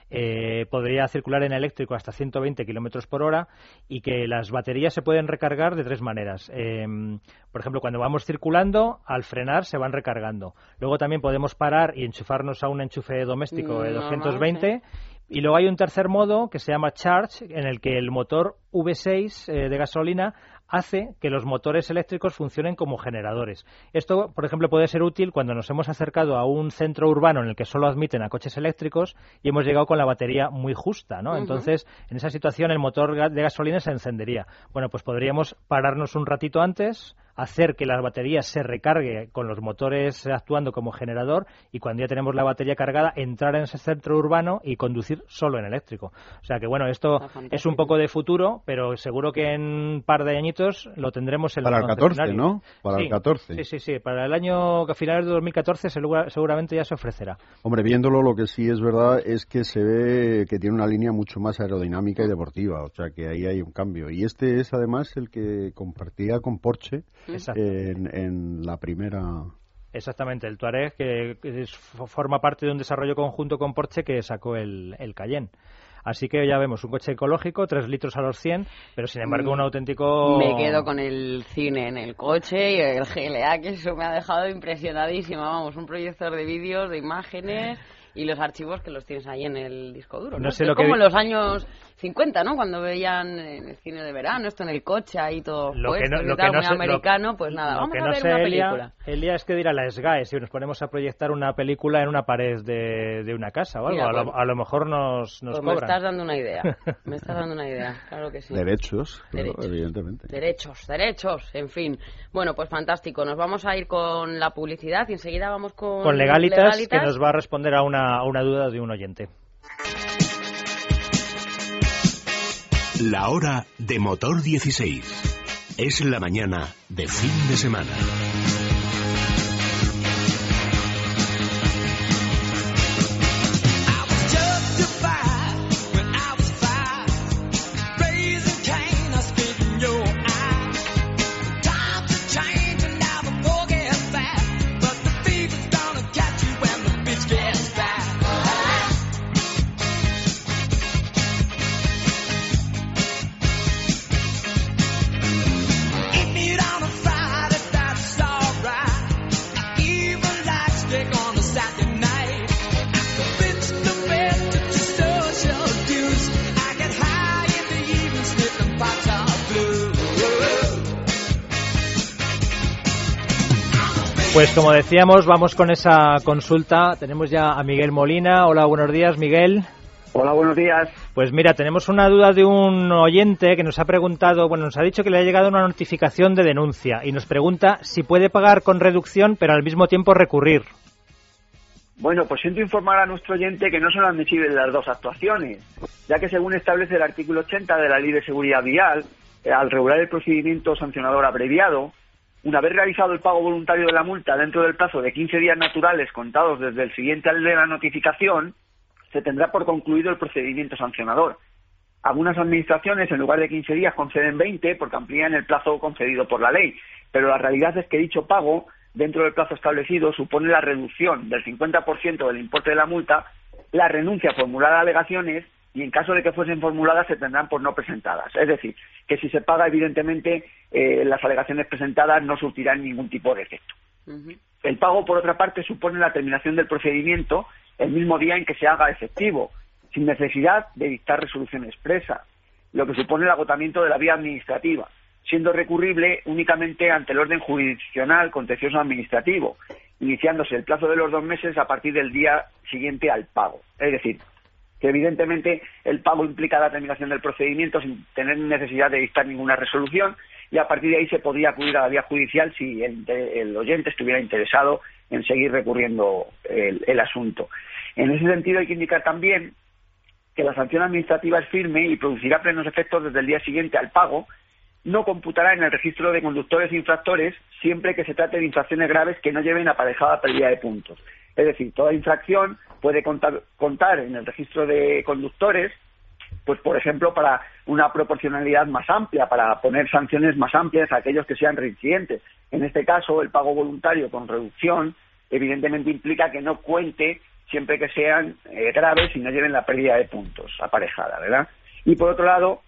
S2: eh, podría circular en eléctrico hasta 120 kilómetros por hora y que las baterías se pueden recargar de tres maneras. Em, por ejemplo, cuando vamos circulando, al frenar se van recargando. Luego también podemos parar y enchufarnos a un enchufe doméstico de 220. Mm, y luego hay un tercer modo que se llama Charge, en el que el motor V6 eh, de gasolina hace que los motores eléctricos funcionen como generadores. Esto, por ejemplo, puede ser útil cuando nos hemos acercado a un centro urbano en el que solo admiten a coches eléctricos y hemos llegado con la batería muy justa, ¿no? Entonces, en esa situación el motor de gasolina se encendería. Bueno, pues podríamos pararnos un ratito antes, hacer que la batería se recargue con los motores actuando como generador y cuando ya tenemos la batería cargada entrar en ese centro urbano y conducir solo en eléctrico. O sea que bueno, esto es un poco de futuro, pero seguro que en un par de añitos lo tendremos en
S3: Para el 14, ¿no? Para el 14.
S2: Sí, sí, sí. Para el año a finales de 2014 seguramente ya se ofrecerá.
S3: Hombre, viéndolo lo que sí es verdad es que se ve que tiene una línea mucho más aerodinámica y deportiva, o sea que ahí hay un cambio. Y este es además el que compartía con Porsche en, la primera
S2: Exactamente, el Tuareg que, forma parte de un desarrollo conjunto con Porsche que sacó el, el Cayenne. Así que ya vemos un coche ecológico, 3 litros a los 100, pero sin embargo un mm, auténtico...
S1: Me quedo con el cine en el coche y el GLA, que eso me ha dejado impresionadísima. Vamos, un proyector de vídeos, de imágenes y los archivos que los tienes ahí en el disco duro. No, sé lo como en los años 50, ¿no? Cuando veían en el cine de verano, esto en el coche ahí todo lo que no, lo que no muy americano, pues nada, vamos a ver una película.
S2: Elia, es que dirá la SGAE si nos ponemos a proyectar una película en una pared de, de una casa o algo, a, lo, a, lo, mejor nos, nos
S1: pues me estás dando una idea, me estás dando una idea, claro que sí.
S3: Derechos, evidentemente.
S1: Derechos, derechos, en fin. Bueno, pues fantástico, nos vamos a ir con la publicidad y enseguida vamos con...
S2: Con legalitas. que nos va a responder a una una, duda de un oyente.
S4: La hora de motor 16. Es la mañana de fin de semana.
S2: Como decíamos, vamos con esa consulta. Tenemos ya a Miguel Molina. Hola, buenos días, Miguel.
S6: Hola, buenos días.
S2: Pues mira, tenemos una duda de un oyente que nos ha preguntado, bueno, nos ha dicho que le ha llegado una notificación de denuncia y nos pregunta si puede pagar con reducción pero al mismo tiempo recurrir.
S6: Bueno, pues siento informar a nuestro oyente que no son admisibles las dos actuaciones, ya que según establece el artículo 80 de la Ley de Seguridad Vial, eh, al regular el procedimiento sancionador abreviado, una vez realizado el pago voluntario de la multa dentro del plazo de 15 días naturales contados desde el siguiente al de la notificación, se tendrá por concluido el procedimiento sancionador. Algunas administraciones, en lugar de 15 días, conceden 20 porque amplían el plazo concedido por la ley, pero la realidad es que dicho pago, dentro del plazo establecido, supone la reducción del 50% del importe de la multa, la renuncia a formular alegaciones y en caso de que fuesen formuladas se tendrán por no presentadas. Es decir, que si se paga, evidentemente, eh, las alegaciones presentadas no surtirán ningún tipo de efecto. El pago, por otra parte, supone la terminación del procedimiento el mismo día en que se haga efectivo, sin necesidad de dictar resolución expresa, lo que supone el agotamiento de la vía administrativa, siendo recurrible únicamente ante el orden jurisdiccional contencioso administrativo, iniciándose el plazo de los dos meses a partir del día siguiente al pago. Es decir, que evidentemente el pago implica la terminación del procedimiento sin tener necesidad de dictar ninguna resolución y a partir de ahí se podría acudir a la vía judicial si el, oyente estuviera interesado en seguir recurriendo el, asunto. En ese sentido hay que indicar también que la sanción administrativa es firme y producirá plenos efectos desde el día siguiente al pago, no computará en el registro de conductores infractores siempre que se trate de infracciones graves que no lleven aparejada pérdida de puntos. Es decir, toda infracción puede contar, contar en el registro de conductores, pues por ejemplo, para una proporcionalidad más amplia, para poner sanciones más amplias a aquellos que sean reincidentes. En este caso, el pago voluntario con reducción evidentemente implica que no cuente siempre que sean eh, graves y no lleven la pérdida de puntos aparejada, ¿verdad? Y por otro lado,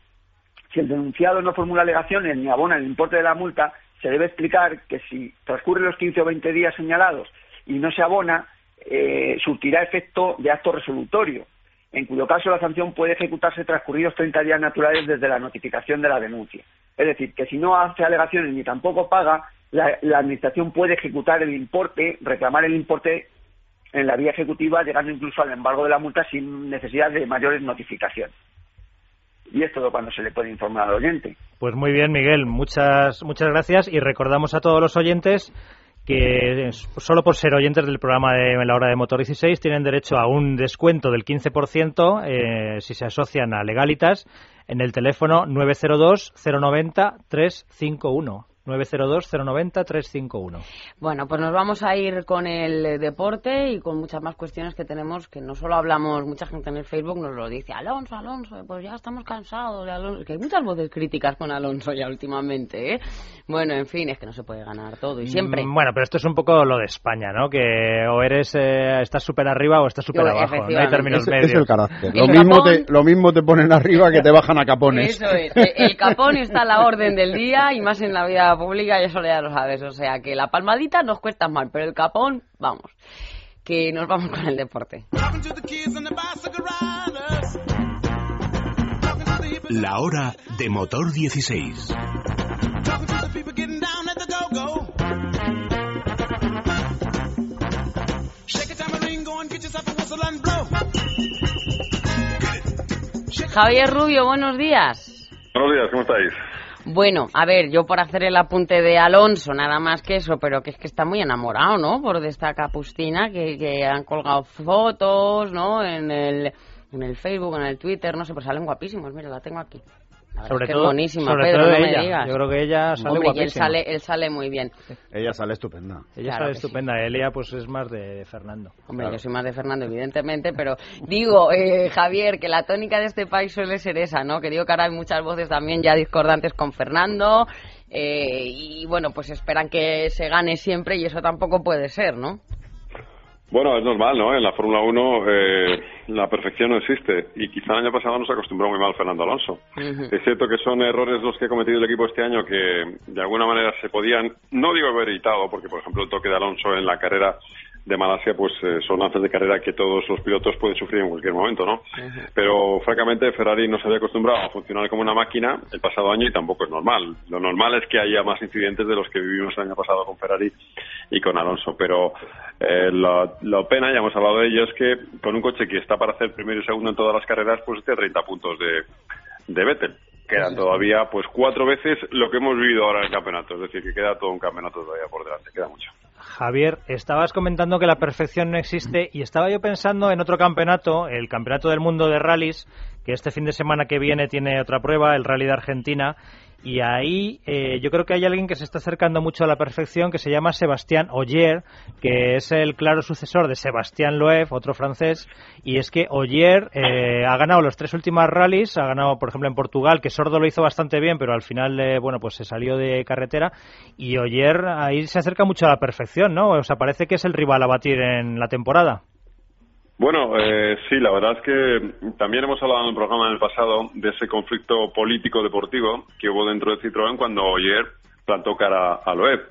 S6: si el denunciado no formula alegaciones ni abona el importe de la multa, se debe explicar que si transcurren los 15 o 20 días señalados y no se abona, eh, surtirá efecto de acto resolutorio, en cuyo caso la sanción puede ejecutarse transcurridos 30 días naturales desde la notificación de la denuncia. Es decir, que si no hace alegaciones ni tampoco paga, la, la Administración puede ejecutar el importe, reclamar el importe en la vía ejecutiva, llegando incluso al embargo de la multa sin necesidad de mayores notificaciones y es todo cuando se le puede informar al oyente.
S2: Pues muy bien, Miguel, muchas, muchas gracias y recordamos a todos los oyentes que solo por ser oyentes del programa de la hora de Motor 16 tienen derecho a un descuento del 15% eh, si se asocian a Legalitas en el teléfono 902 090 351. 902-090-351.
S1: Bueno, pues nos vamos a ir con el deporte y con muchas más cuestiones que tenemos, que no solo hablamos, mucha gente en el Facebook nos lo dice, Alonso, Alonso, pues ya estamos cansados de Alonso, que hay muchas voces críticas con Alonso ya últimamente, ¿eh? Bueno, en fin, es que no se puede ganar todo y siempre.
S2: Mm, bueno, pero esto es un poco lo de España, ¿no? Que o eres, eh, estás súper arriba o estás súper abajo, no hay términos
S3: es,
S2: medios.
S3: Es el carácter. Lo, mismo te, lo mismo te ponen arriba que te bajan a capones.
S1: Eso es, el capón está a la orden del día y más en la vida pública y eso ya lo sabes. O sea que la palmadita nos cuesta mal, pero el capón, vamos. Que nos vamos con el deporte.
S4: La hora de motor 16.
S1: Javier Rubio, buenos días.
S7: Buenos días, ¿cómo estáis?
S1: Bueno, a ver, yo por hacer el apunte de Alonso, nada más que eso, pero que es que está muy enamorado, ¿no? Por de esta capustina, que, que han colgado fotos, ¿no? En el, en el Facebook, en el Twitter, no sé, pues salen guapísimos, mira, la tengo aquí.
S2: Sobre
S1: es que
S2: todo,
S1: es buenísima,
S2: sobre
S1: Pedro,
S2: todo
S1: no
S2: ella.
S1: me digas.
S2: Yo creo que ella sale
S1: Hombre, y él
S2: guapísima.
S1: sale, él sale muy bien.
S3: Ella sale estupenda.
S2: Ella
S1: Claro
S2: sale
S1: que sí.
S2: estupenda. Elia, pues es más de Fernando.
S1: Hombre,
S3: Claro.
S1: yo soy más de Fernando, evidentemente, pero digo, eh, Javier, que la tónica de este país suele ser esa, ¿no? Que digo que ahora hay muchas voces también ya discordantes con Fernando, eh, y bueno, pues esperan que se gane siempre y eso tampoco puede ser, ¿no?
S7: Bueno, es normal, ¿no? En la Fórmula 1 eh, la perfección no existe y quizá el año pasado nos acostumbró muy mal Fernando Alonso. Es cierto que son errores los que ha cometido el equipo este año que de alguna manera se podían, no digo haber evitado, porque por ejemplo el toque de Alonso en la carrera de Malasia pues eh, son lances de carrera que todos los pilotos pueden sufrir en cualquier momento, ¿no? Pero francamente Ferrari no se había acostumbrado a funcionar como una máquina el pasado año y tampoco es normal. Lo normal es que haya más incidentes de los que vivimos el año pasado con Ferrari y con Alonso, pero eh, la, la pena, ya hemos hablado de ello, es que con un coche que está para hacer primero y segundo en todas las carreras, pues esté a 30 puntos de, de Vettel. Quedan todavía pues cuatro veces lo que hemos vivido ahora en el campeonato, es decir, que queda todo un campeonato todavía por delante, queda mucho.
S2: Javier, estabas comentando que la perfección no existe y estaba yo pensando en otro campeonato, el Campeonato del Mundo de Rallys, que este fin de semana que viene tiene otra prueba, el Rally de Argentina, y ahí eh, yo creo que hay alguien que se está acercando mucho a la perfección, que se llama Sebastián Ogier, que es el claro sucesor de Sebastián Loeb, otro francés, y es que Ogier eh, ha ganado los tres últimos rallies, ha ganado por ejemplo en Portugal, que Sordo lo hizo bastante bien, pero al final eh, bueno pues se salió de carretera, y Ogier ahí se acerca mucho a la perfección, ¿no? O sea, parece que es el rival a batir en la temporada.
S7: Bueno, eh, sí, la verdad es que también hemos hablado en el programa en el pasado de ese conflicto político-deportivo que hubo dentro de Citroën cuando ayer plantó cara a Loeb.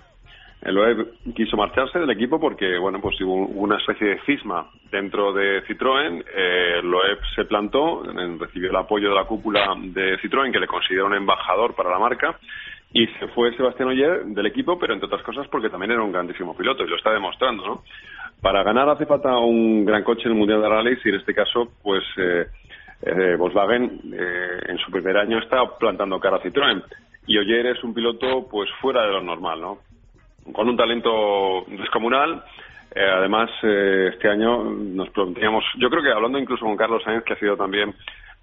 S7: El Loeb quiso marcharse del equipo porque, bueno, pues hubo una especie de cisma dentro de Citroën. Eh, Loeb se plantó, recibió el apoyo de la cúpula de Citroën, que le considera un embajador para la marca, y se fue Sebastián Oyer del equipo, pero entre otras cosas porque también era un grandísimo piloto y lo está demostrando, ¿no? Para ganar hace falta un gran coche en el Mundial de Rallys y en este caso, pues eh, eh, Volkswagen eh, en su primer año está plantando cara a Citroën y Oyer es un piloto pues fuera de lo normal, ¿no? Con un talento descomunal, Eh, además, eh, este año nos planteamos, yo creo que hablando incluso con Carlos Sainz, que ha sido también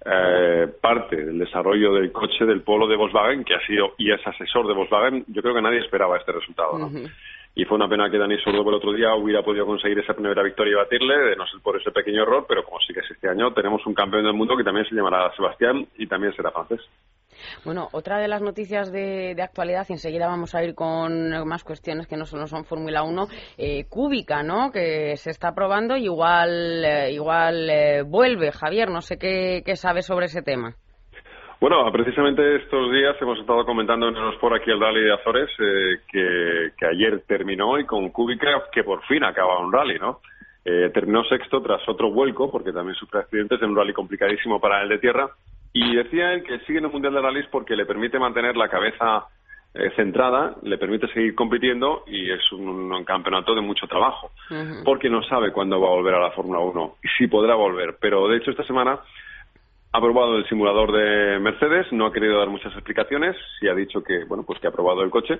S7: eh, parte del desarrollo del coche del polo de Volkswagen, que ha sido y es asesor de Volkswagen, yo creo que nadie esperaba este resultado. ¿no? Y fue una pena que Dani Sordo el otro día hubiera podido conseguir esa primera victoria y batirle, de no ser por ese pequeño error, pero como sí que es este año, tenemos un campeón del mundo que también se llamará Sebastián y también será francés.
S1: Bueno, otra de las noticias de, actualidad, y enseguida vamos a ir con más cuestiones que no solo son Fórmula 1, eh, Cúbica, ¿no? Que se está probando y igual, eh, igual eh, vuelve. Javier, no sé qué, qué sobre ese tema.
S7: Bueno, precisamente estos días hemos estado comentando en por aquí el Rally de Azores eh, que, ayer terminó y con Cúbica que por fin acaba un rally, ¿no? terminó sexto tras otro vuelco porque también sufre accidentes en un rally complicadísimo para el de tierra y decía él que sigue en el Mundial de Rallys porque le permite mantener la cabeza eh, centrada, le permite seguir compitiendo y es un, campeonato de mucho trabajo. Porque no sabe cuándo va a volver a la Fórmula 1 y si podrá volver. Pero de hecho esta semana ha probado el simulador de Mercedes, no ha querido dar muchas explicaciones, sí ha dicho que, bueno, pues que ha probado el coche.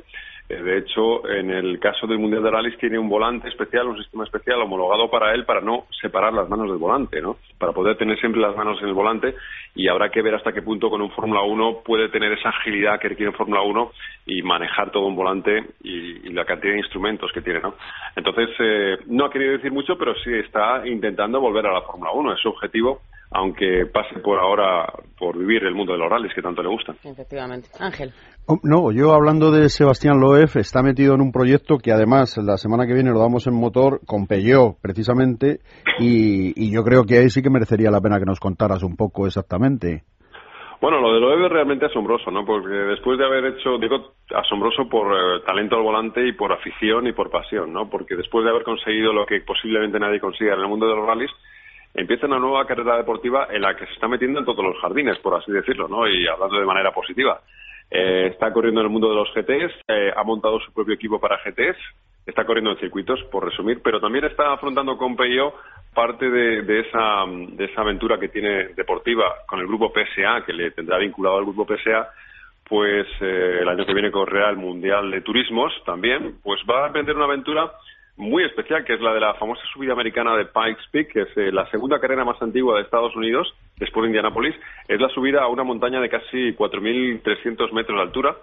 S7: Eh, de hecho, en el caso del Mundial de Rallys tiene un volante especial, un sistema especial homologado para él para no separar las manos del volante, ¿no? Para poder tener siempre las manos en el volante y habrá que ver hasta qué punto con un Fórmula 1 puede tener esa agilidad que requiere Fórmula 1 y manejar todo un volante y, la cantidad de instrumentos que tiene, ¿no? Entonces, eh, no ha querido decir mucho, pero sí está intentando volver a la Fórmula 1, es su objetivo aunque pase por ahora por vivir el mundo de los rallies que tanto le gustan.
S1: Efectivamente. Ángel.
S3: Oh, no, yo hablando de Sebastián Loef, está metido en un proyecto que además la semana que viene lo damos en motor con Peugeot precisamente y, yo creo que ahí sí que merecería la pena que nos contaras un poco exactamente.
S7: Bueno, lo de Loeb es realmente asombroso, ¿no? Porque después de haber hecho, digo, asombroso por eh, talento al volante y por afición y por pasión, ¿no? Porque después de haber conseguido lo que posiblemente nadie consiga en el mundo de los rallies, empieza una nueva carrera deportiva en la que se está metiendo en todos los jardines, por así decirlo, ¿no? Y hablando de manera positiva. Eh, está corriendo en el mundo de los GTs, eh, ha montado su propio equipo para GTs, está corriendo en circuitos, por resumir, pero también está afrontando con Peyo parte de, esa, de esa aventura que tiene deportiva con el grupo PSA, que le tendrá vinculado al grupo PSA, pues eh, el año que viene correrá el Mundial de Turismos también, pues va a emprender una aventura muy especial, que es la de la famosa subida americana de Pikes Peak, que es eh, la segunda carrera más antigua de Estados Unidos, después de Indianapolis. Es la subida a una montaña de casi 4.300 metros de altura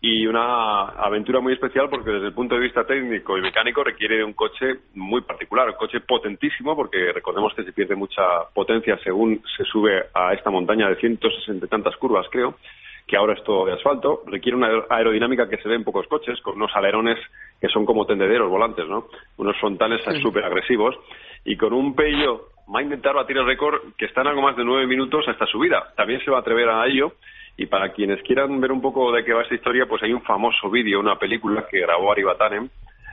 S7: y una aventura muy especial porque desde el punto de vista técnico y mecánico requiere de un coche muy particular, un coche potentísimo porque recordemos que se pierde mucha potencia según se sube a esta montaña de 160 y tantas curvas, creo que ahora es todo de asfalto, requiere una aerodinámica que se ve en pocos coches, con unos alerones que son como tendederos volantes, ¿no? Unos frontales súper agresivos, y con un pello va a intentar batir el récord que está en algo más de nueve minutos a esta subida. También se va a atrever a ello, y para quienes quieran ver un poco de qué va esta historia, pues hay un famoso vídeo, una película que grabó Ari Batanen,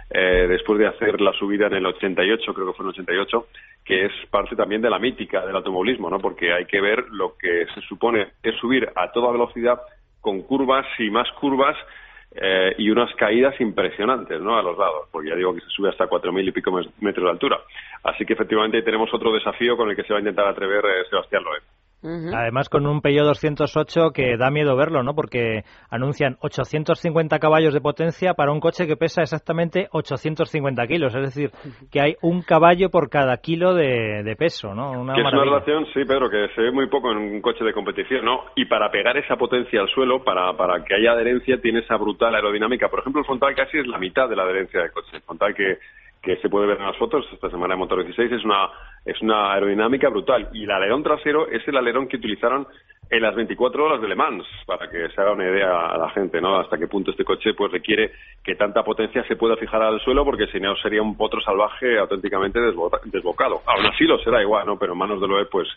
S7: eh, después de hacer la subida en el 88, creo que fue en el 88, que es parte también de la mítica del automovilismo, ¿no? Porque hay que ver lo que se supone es subir a toda velocidad con curvas y más curvas eh, y unas caídas impresionantes, ¿no? A los lados, porque ya digo que se sube hasta cuatro mil y pico metros de altura. Así que efectivamente tenemos otro desafío con el que se va a intentar atrever eh, Sebastián Loeb.
S2: Además con un Peugeot 208 que da miedo verlo, ¿no? Porque anuncian 850 caballos de potencia para un coche que pesa exactamente 850 kilos. Es decir, que hay un caballo por cada kilo de, peso, ¿no?
S7: Una es una relación, sí, Pedro, que se ve muy poco en un coche de competición, ¿no? Y para pegar esa potencia al suelo, para, para que haya adherencia, tiene esa brutal aerodinámica. Por ejemplo, el frontal casi es la mitad de la adherencia del coche. El frontal que que se puede ver en las fotos esta semana de Motor 16 es una es una aerodinámica brutal. Y el alerón trasero es el alerón que utilizaron en las 24 horas de Le Mans para que se haga una idea a la gente no hasta qué punto este coche pues requiere que tanta potencia se pueda fijar al suelo porque si no sería un potro salvaje auténticamente desbocado. Aún así lo será igual no pero en manos de Loeb pues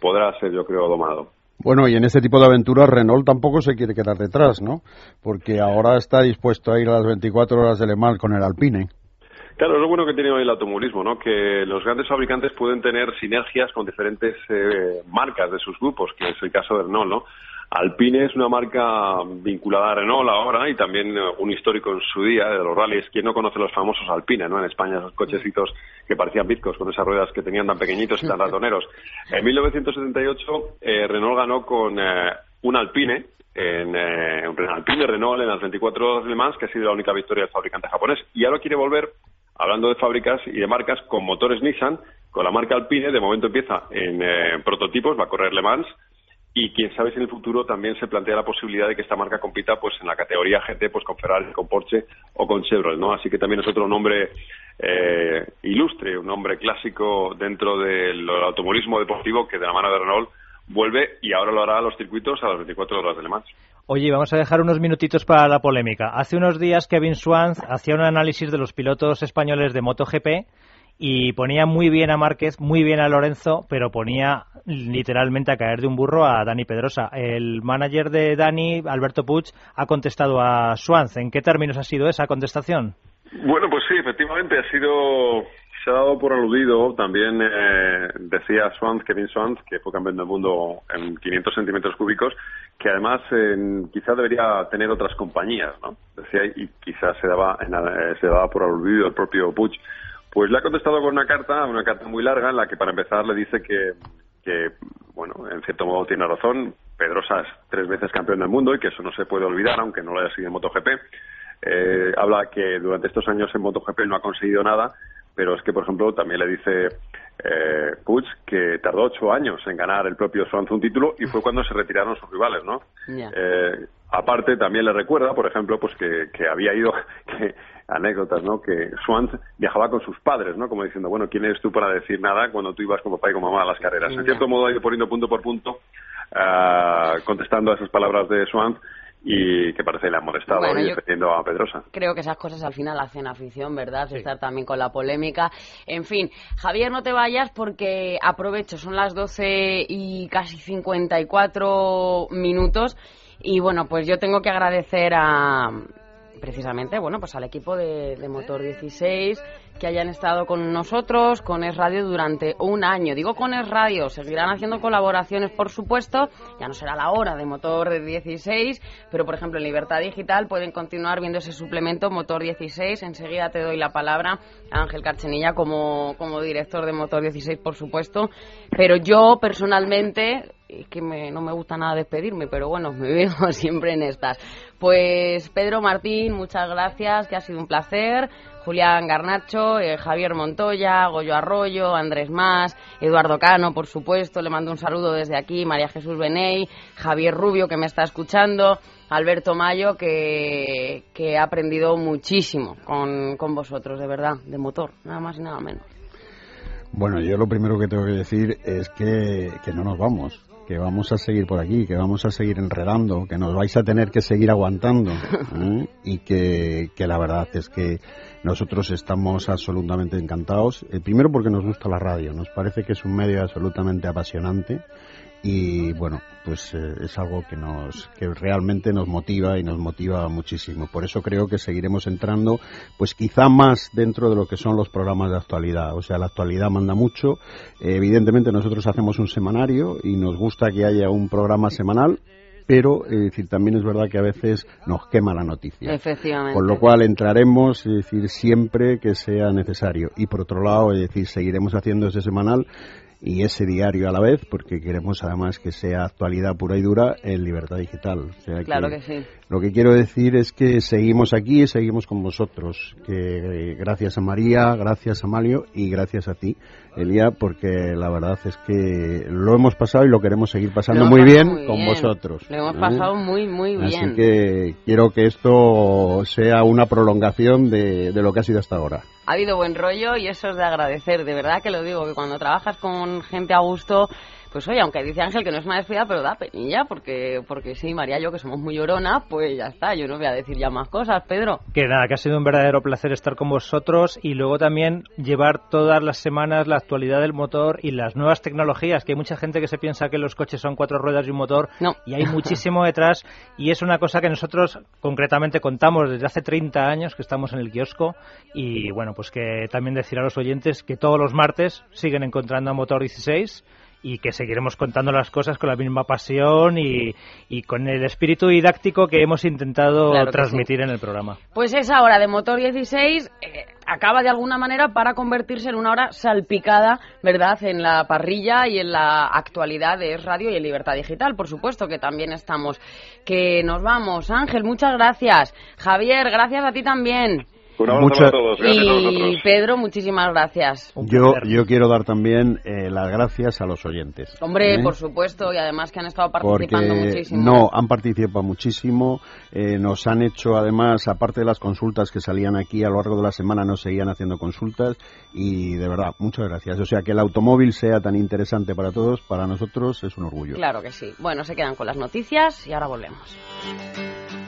S7: podrá ser yo creo domado.
S3: Bueno, y en este tipo de aventuras Renault tampoco se quiere quedar detrás, ¿no? Porque ahora está dispuesto a ir a las 24 horas de Le Mans con el Alpine.
S7: Claro, es lo bueno que tiene hoy el automovilismo, ¿no? Que los grandes fabricantes pueden tener sinergias con diferentes eh, marcas de sus grupos, que es el caso de Renault, ¿no? Alpine es una marca vinculada a Renault ahora y también eh, un histórico en su día de los rallies. ¿Quién no conoce los famosos Alpine, no? En España, esos cochecitos que parecían bitcos con esas ruedas que tenían tan pequeñitos y tan ratoneros. En 1978, eh, Renault ganó con un Alpine, en un Alpine Renault en las 24 horas de Le Mans, que ha sido la única victoria del fabricante japonés. Y ahora quiere volver hablando de fábricas y de marcas con motores Nissan, con la marca Alpine, de momento empieza en eh, prototipos, va a correr Le Mans, y quién sabe si en el futuro también se plantea la posibilidad de que esta marca compita pues en la categoría GT pues con Ferrari, con Porsche o con Chevrolet, ¿no? Así que también es otro nombre eh, ilustre, un nombre clásico dentro del automovilismo deportivo que de la mano de Renault vuelve y ahora lo hará a los circuitos a las 24 horas de Le Mans.
S2: Oye, vamos a dejar unos minutitos para la polémica. Hace unos días Kevin Swans hacía un análisis de los pilotos españoles de MotoGP y ponía muy bien a Márquez, muy bien a Lorenzo, pero ponía literalmente a caer de un burro a Dani Pedrosa. El manager de Dani, Alberto Puig, ha contestado a Swans. ¿En qué términos ha sido esa contestación?
S7: Bueno, pues sí, efectivamente ha sido se ha dado por aludido, también eh, decía Swans, Kevin Swans, que fue campeón del mundo en 500 centímetros cúbicos, que además quizá debería tener otras compañías, ¿no? Decía, y quizás se daba, eh, se daba por aludido el propio Puig. Pues le ha contestado con una carta, una carta muy larga, en la que para empezar le dice que, que bueno, en cierto modo tiene razón, Pedrosa es tres veces campeón del mundo y que eso no se puede olvidar, aunque no lo haya sido en MotoGP. Eh, habla que durante estos años en MotoGP no ha conseguido nada, pero es que, por ejemplo, también le dice eh, Puig que tardó ocho años en ganar el propio Swans un título y fue cuando se retiraron sus rivales, ¿no? Eh, aparte, también le recuerda, por ejemplo, pues que, que había ido, que, anécdotas, ¿no? Que Swans viajaba con sus padres, ¿no? Como diciendo, bueno, ¿quién eres tú para decir nada cuando tú ibas con papá y con mamá a las carreras? En cierto modo ha ido poniendo punto por punto, ah, contestando a esas palabras de Swans y que parece le ha molestado y defendiendo a Pedrosa.
S1: Creo que esas cosas al final hacen afición, ¿verdad? Estar también con la polémica. En fin, Javier, no te vayas porque aprovecho, son las 12 y casi 54 minutos. Y bueno, pues yo tengo que agradecer a, precisamente, bueno, pues al equipo de, Motor 16 que hayan estado con nosotros, con Es Radio, durante un año. Digo con Es Radio, seguirán haciendo colaboraciones, por supuesto, ya no será la hora de Motor 16, pero por ejemplo en Libertad Digital pueden continuar viendo ese suplemento Motor 16. Enseguida te doy la palabra a Ángel Carchenilla como, como director de Motor 16, por supuesto, pero yo personalmente es que no me gusta nada despedirme, pero bueno, me veo siempre en estas. Pues Pedro Martín, muchas gracias, que ha sido un placer. Julián Garnacho, eh, Javier Montoya, Goyo Arroyo, Andrés Más, Eduardo Cano, por supuesto, le mando un saludo desde aquí, María Jesús Beney, Javier Rubio, que me está escuchando, Alberto Mayo, que, que ha aprendido muchísimo con, con vosotros, de verdad, de motor, nada más y nada menos.
S3: Bueno, yo lo primero que tengo que decir es que, que no nos vamos que vamos a seguir por aquí, que vamos a seguir enredando, que nos vais a tener que seguir aguantando ¿eh? y que, que, la verdad es que nosotros estamos absolutamente encantados. El primero porque nos gusta la radio, nos parece que es un medio absolutamente apasionante y bueno, pues eh, es algo que nos que realmente nos motiva y nos motiva muchísimo. Por eso creo que seguiremos entrando, pues quizá más dentro de lo que son los programas de actualidad. O sea, la actualidad manda mucho. evidentemente nosotros hacemos un semanario y nos gusta que haya un programa semanal pero es decir, también es verdad que a veces nos quema la noticia.
S1: Efectivamente.
S3: Con lo cual entraremos, es decir, siempre que sea necesario. Y por otro lado, es decir, seguiremos haciendo ese semanal y ese diario a la vez, porque queremos además que sea actualidad pura y dura en libertad digital.
S1: claro que, sí.
S3: Lo que quiero decir es que seguimos aquí, seguimos con vosotros, que gracias a María, gracias a Malio y gracias a ti, Elia, porque la verdad es que lo hemos pasado y lo queremos seguir pasando muy, bien con vosotros.
S1: Lo hemos ¿eh? pasado muy, muy bien.
S3: Así que quiero que esto sea una prolongación de, de lo que ha sido hasta ahora
S1: ha habido buen rollo y eso es de agradecer, de verdad que lo digo, que cuando trabajas con gente a gusto, pues oye, aunque dice Ángel que no es una despedida, pero da penilla, porque, porque sí, María y yo, que somos muy llorona, pues ya está, yo no voy a decir ya más cosas, Pedro.
S2: Que nada, que ha sido un verdadero placer estar con vosotros y luego también llevar todas las semanas la actualidad del motor y las nuevas tecnologías, que hay mucha gente que se piensa que los coches son cuatro ruedas y un motor,
S1: no.
S2: y hay muchísimo detrás, y es una cosa que nosotros concretamente contamos desde hace 30 años que estamos en el kiosco, y bueno, pues que también decir a los oyentes que todos los martes siguen encontrando a Motor 16, y que seguiremos contando las cosas con la misma pasión y, y con el espíritu didáctico que hemos intentado transmitir en el programa.
S1: Pues esa hora de Motor 16 eh, acaba de alguna manera para convertirse en una hora salpicada, ¿verdad?, en la parrilla y en la actualidad de Radio y en Libertad Digital, por supuesto que también estamos. Que nos vamos. Ángel, muchas gracias. Javier, gracias a ti también.
S7: Un abrazo a todos. Gracias
S1: y
S7: a.
S1: Pedro, muchísimas gracias.
S3: Yo, yo quiero dar también eh, las gracias a los oyentes.
S1: Hombre,
S3: ¿eh?
S1: por supuesto, y además que han estado participando
S3: porque
S1: muchísimo.
S3: no han participado muchísimo eh, nos han hecho además aparte de las consultas que salían aquí a lo largo de la semana nos seguían haciendo consultas y de verdad muchas gracias o sea que el automóvil sea tan interesante para todos para nosotros es un orgullo
S1: Claro que sí. Bueno, se quedan con las noticias y ahora volvemos.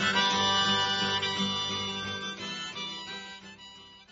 S4: Thank you.